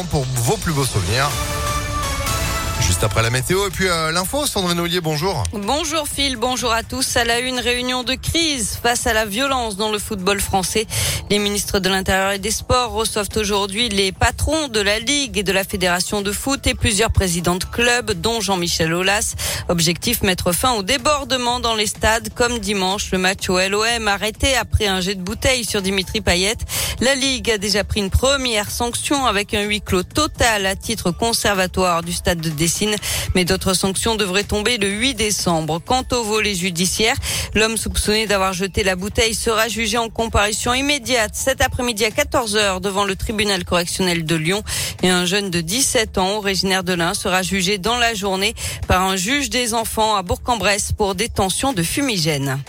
pour vos plus beaux souvenirs. Juste après la météo et puis euh, l'info, Sandrine Ollier, bonjour. Bonjour Phil, bonjour à tous. À la une, réunion de crise face à la violence dans le football français. Les ministres de l'Intérieur et des Sports reçoivent aujourd'hui les patrons de la Ligue et de la Fédération de foot et plusieurs présidents de clubs, dont Jean-Michel Aulas. Objectif, mettre fin au débordement dans les stades, comme dimanche, le match au LOM arrêté après un jet de bouteille sur Dimitri Payet. La Ligue a déjà pris une première sanction avec un huis clos total à titre conservatoire du stade de mais d'autres sanctions devraient tomber le 8 décembre. Quant au volet judiciaire, l'homme soupçonné d'avoir jeté la bouteille sera jugé en comparution immédiate cet après-midi à 14h devant le tribunal correctionnel de Lyon et un jeune de 17 ans originaire de l'Ain sera jugé dans la journée par un juge des enfants à Bourg-en-Bresse pour détention de fumigène.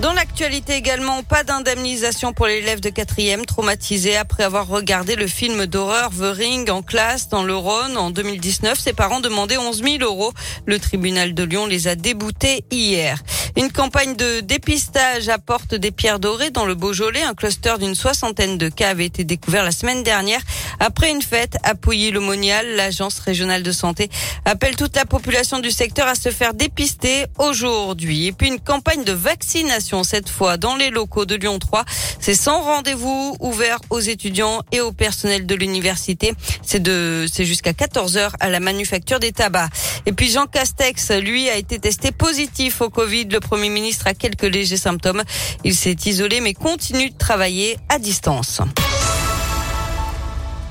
Dans l'actualité également, pas d'indemnisation pour l'élève de quatrième traumatisé après avoir regardé le film d'horreur The Ring en classe dans le Rhône en 2019. Ses parents demandaient 11 000 euros. Le tribunal de Lyon les a déboutés hier. Une campagne de dépistage apporte des pierres dorées dans le Beaujolais. Un cluster d'une soixantaine de cas avait été découvert la semaine dernière après une fête à Pouilly-le-Monial. L'agence régionale de santé appelle toute la population du secteur à se faire dépister aujourd'hui. Et puis une campagne de vaccination cette fois dans les locaux de Lyon 3. C'est sans rendez-vous ouvert aux étudiants et au personnel de l'université. C'est de, c'est jusqu'à 14 heures à la manufacture des tabacs. Et puis Jean Castex, lui, a été testé positif au Covid. Le Premier ministre a quelques légers symptômes. Il s'est isolé mais continue de travailler à distance.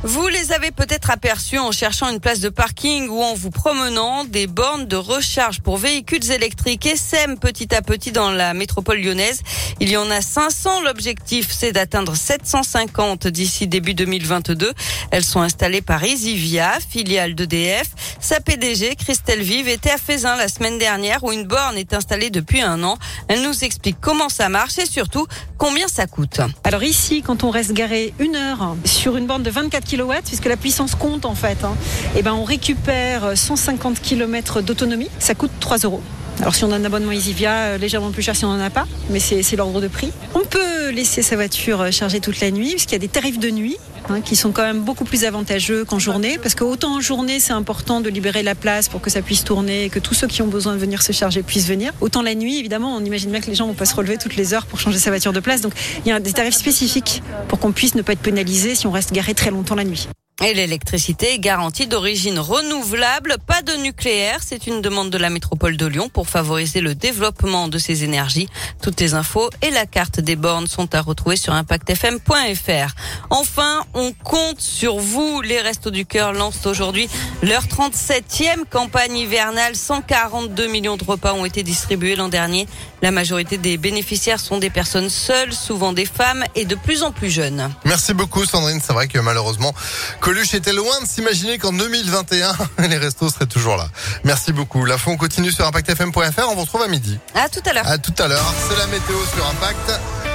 Vous les avez peut-être aperçus en cherchant une place de parking ou en vous promenant. Des bornes de recharge pour véhicules électriques essaiment petit à petit dans la métropole lyonnaise. Il y en a 500. L'objectif, c'est d'atteindre 750 d'ici début 2022. Elles sont installées par Easivia, filiale d'EDF. Sa PDG, Christelle Vive, était à Fézin la semaine dernière où une borne est installée depuis un an. Elle nous explique comment ça marche et surtout combien ça coûte. Alors ici, quand on reste garé une heure sur une borne de 24 km, puisque la puissance compte en fait, hein, et ben on récupère 150 km d'autonomie. Ça coûte 3 euros. Alors si on a un abonnement EasyVia, euh, légèrement plus cher si on n'en a pas, mais c'est l'ordre de prix. Peut laisser sa voiture euh, chargée toute la nuit, puisqu'il y a des tarifs de nuit hein, qui sont quand même beaucoup plus avantageux qu'en journée, parce qu'autant en journée c'est important de libérer la place pour que ça puisse tourner, et que tous ceux qui ont besoin de venir se charger puissent venir. Autant la nuit, évidemment, on imagine bien que les gens vont pas se relever toutes les heures pour changer sa voiture de place. Donc il y a des tarifs spécifiques pour qu'on puisse ne pas être pénalisé si on reste garé très longtemps la nuit. Et l'électricité est garantie d'origine renouvelable, pas de nucléaire. C'est une demande de la métropole de Lyon pour favoriser le développement de ces énergies. Toutes les infos et la carte des bornes sont à retrouver sur impactfm.fr. Enfin, on compte sur vous. Les Restos du Cœur lancent aujourd'hui leur 37e campagne hivernale. 142 millions de repas ont été distribués l'an dernier. La majorité des bénéficiaires sont des personnes seules, souvent des femmes et de plus en plus jeunes. Merci beaucoup Sandrine. C'est vrai que malheureusement, Coluche était loin de s'imaginer qu'en 2021, les restos seraient toujours là. Merci beaucoup. La on continue sur ImpactFM.fr. On vous retrouve à midi. À tout à l'heure. À tout à l'heure. C'est la météo sur Impact.